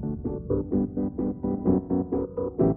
Thank you.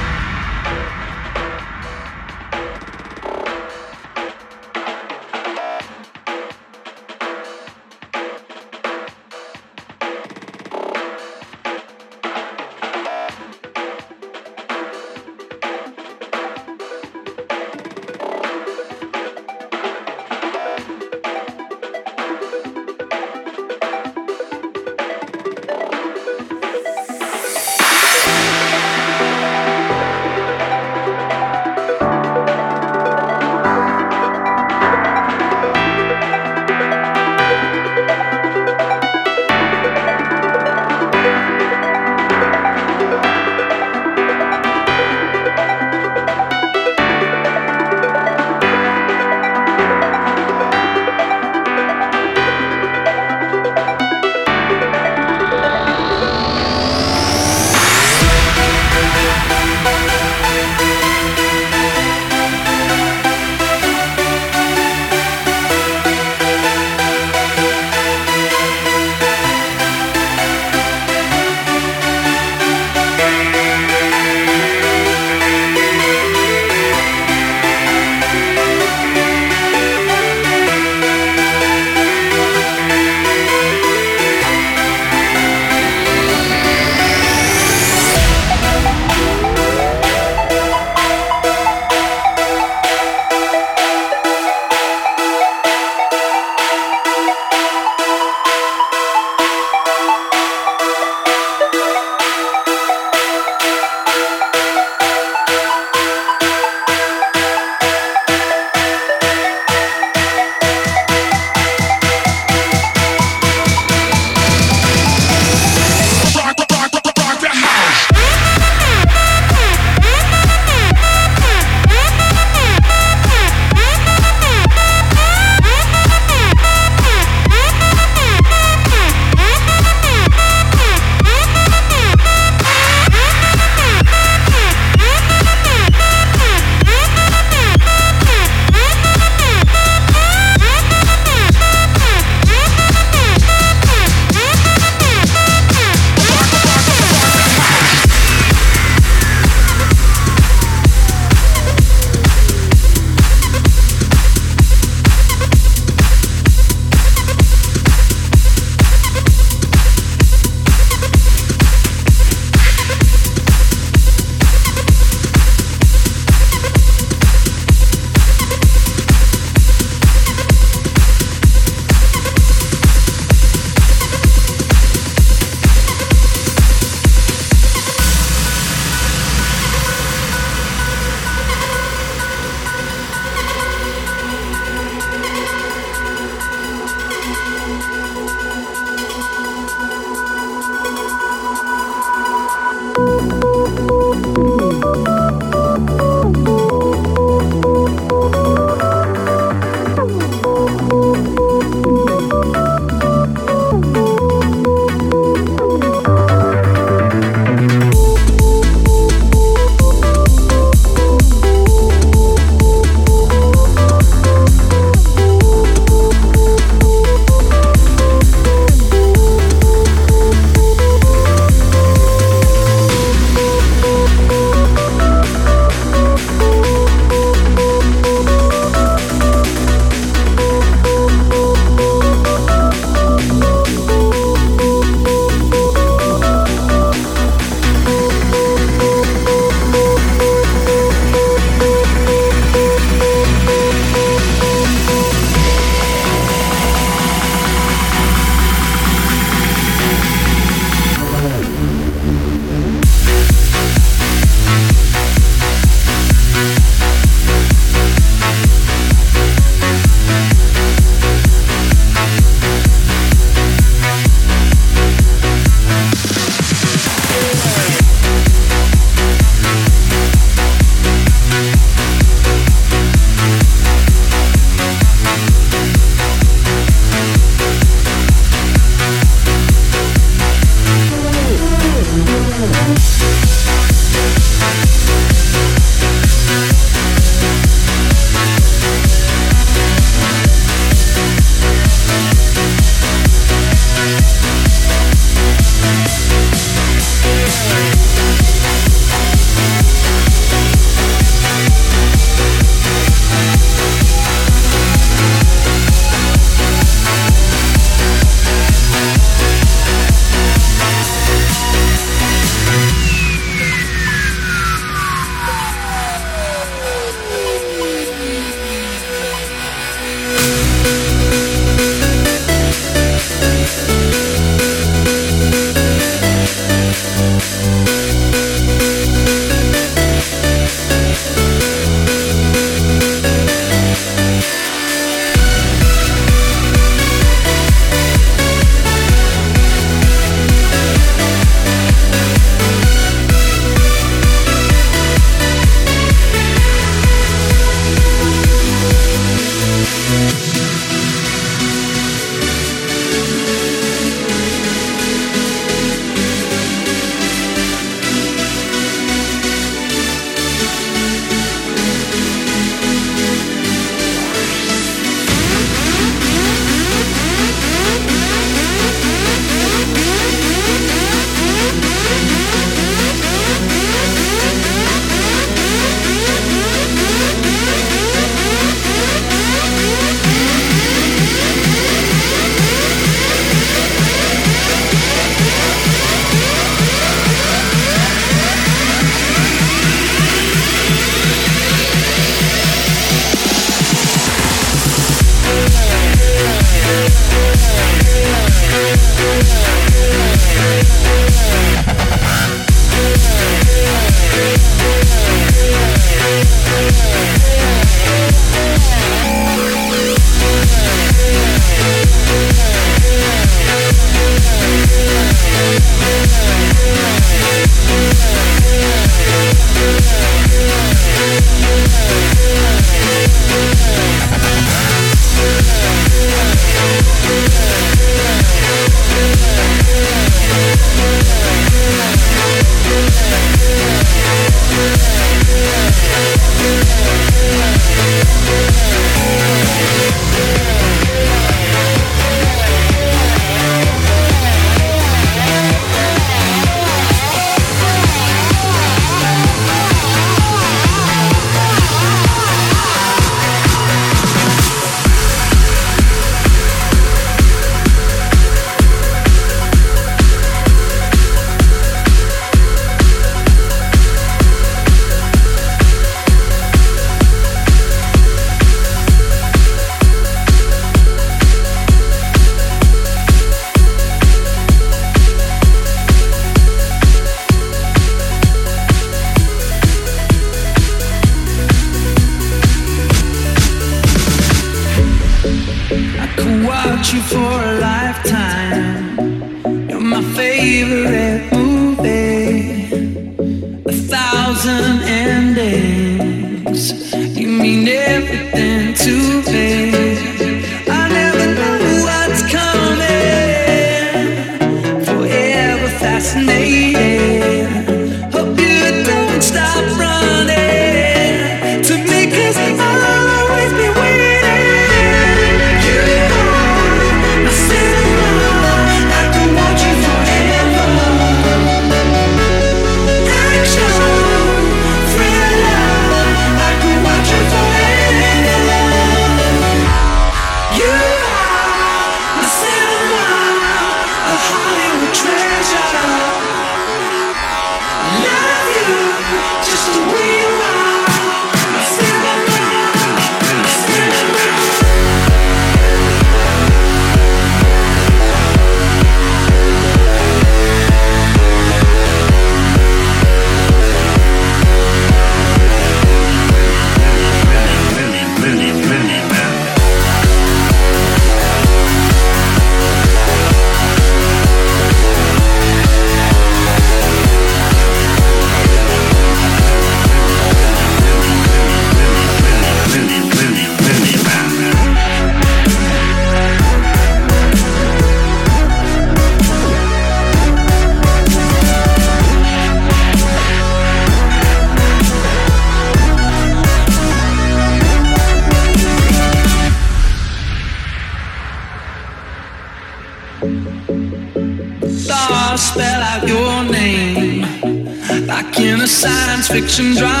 成长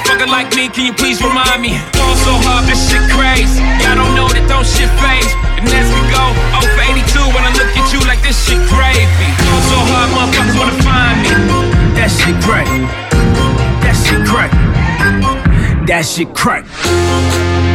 motherfucker like me? Can you please remind me? Ball so hard, this shit crazy. Y'all don't know that don't shit faze. And as we go, 0 for 82 when I look at you like this shit crazy. Ball so hard, motherfuckers wanna find me. That shit crack. That shit crack. That shit crack.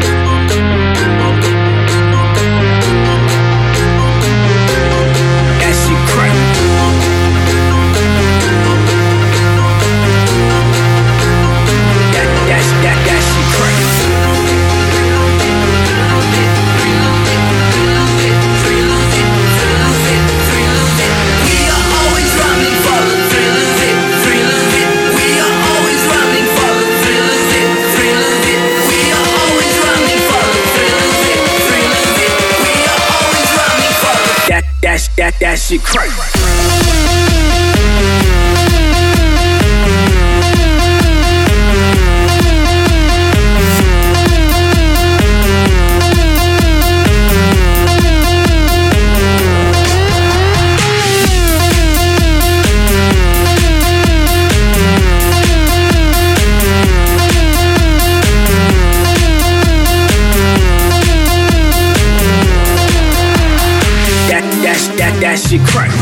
That, that, shit crack. That, shit crack.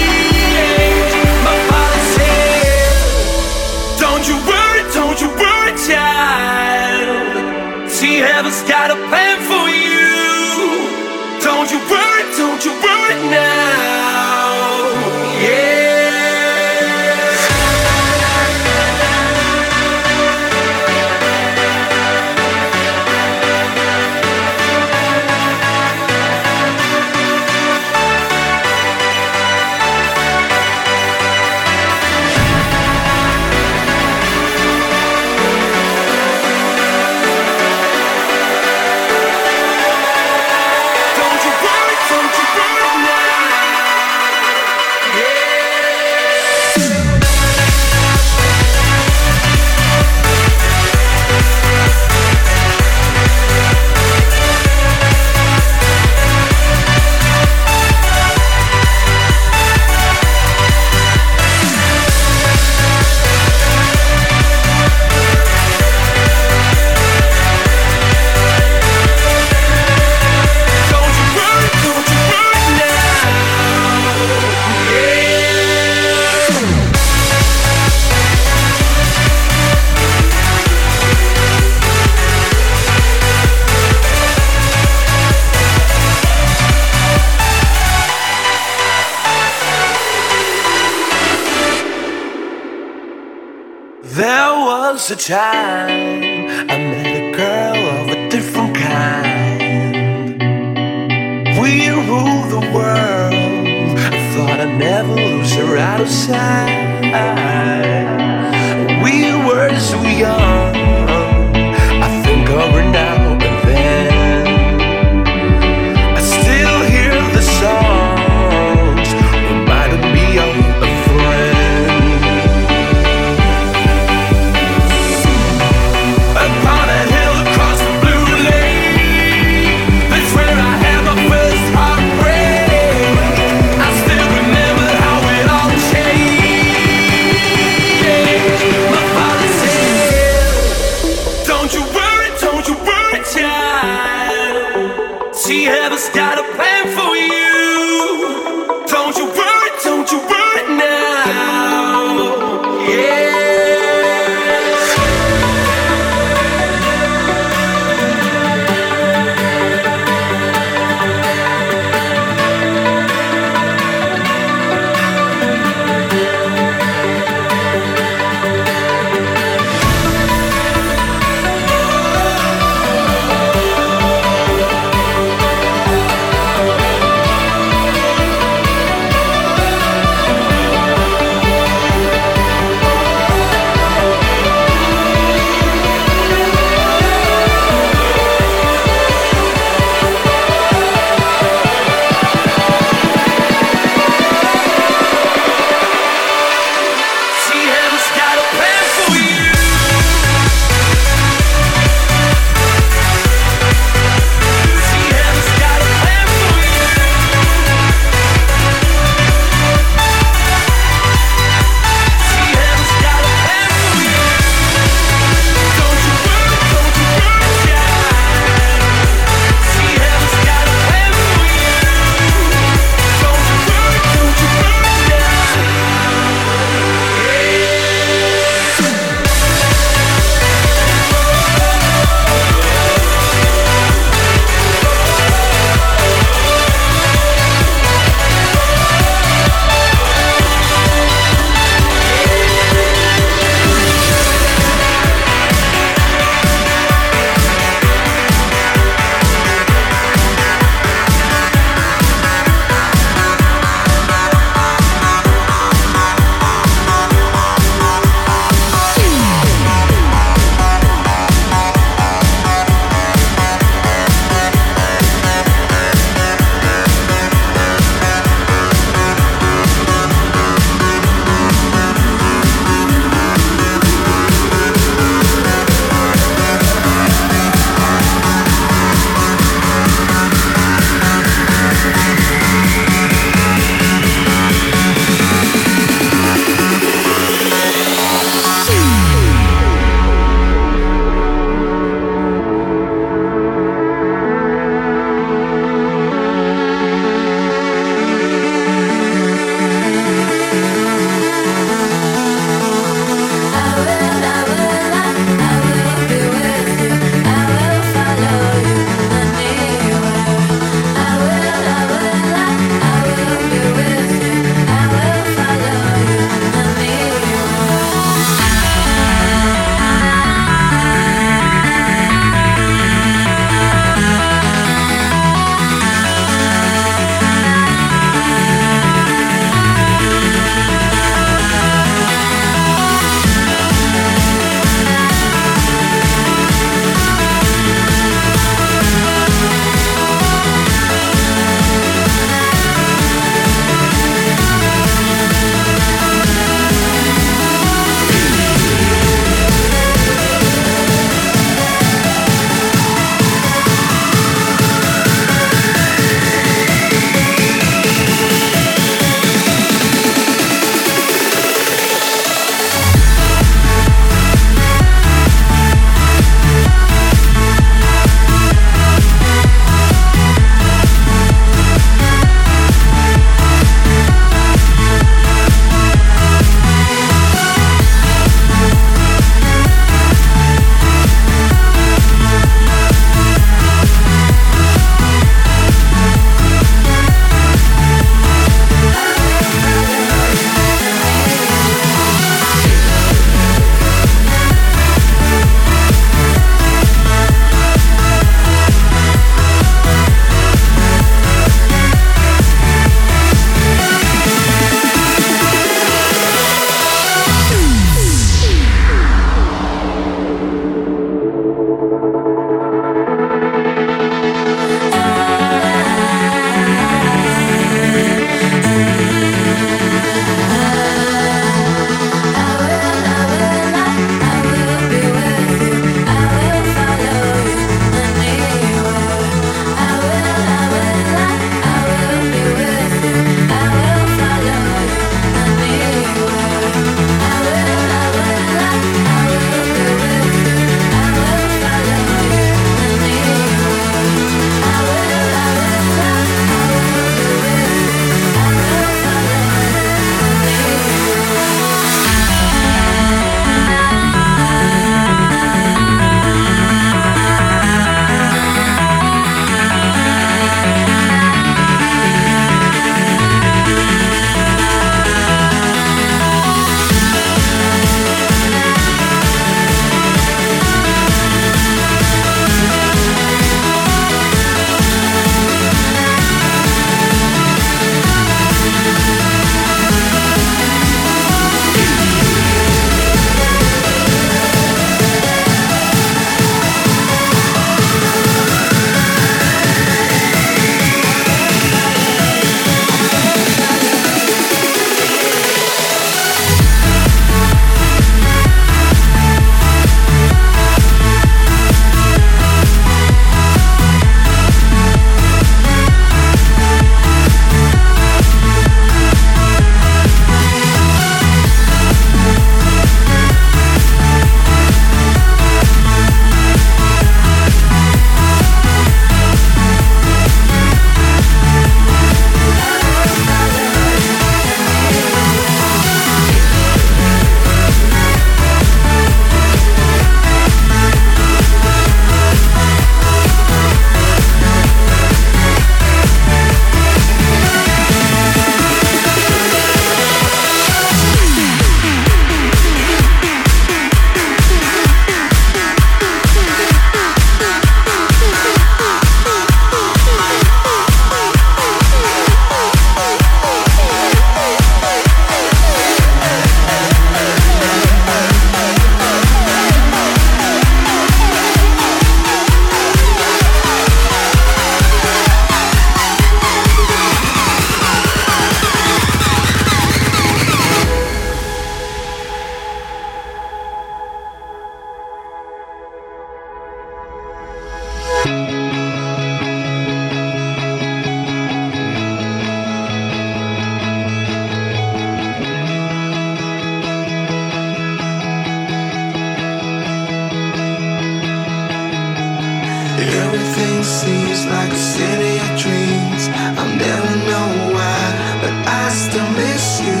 Everything seems like a city of dreams. I never know why, but I still miss you.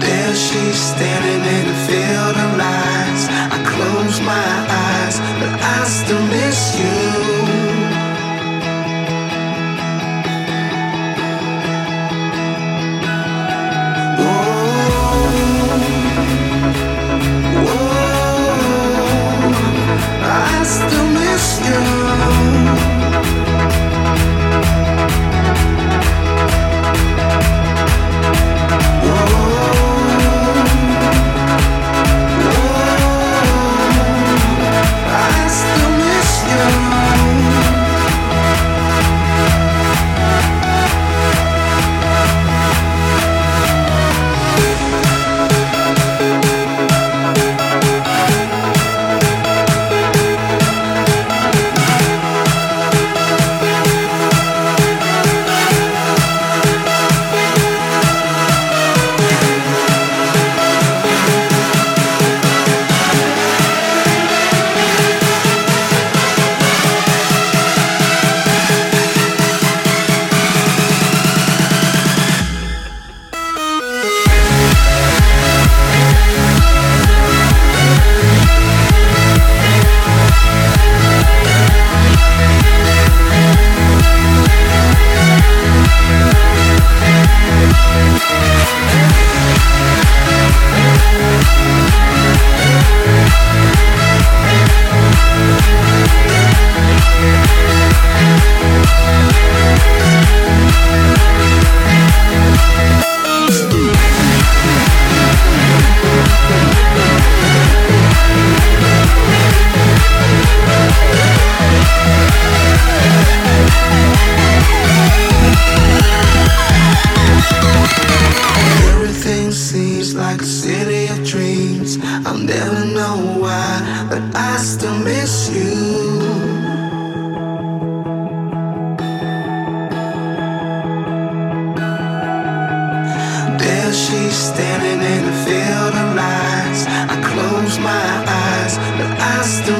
There she's standing in the field of lights. I close my eyes, but I still miss you. you. My eyes, but I still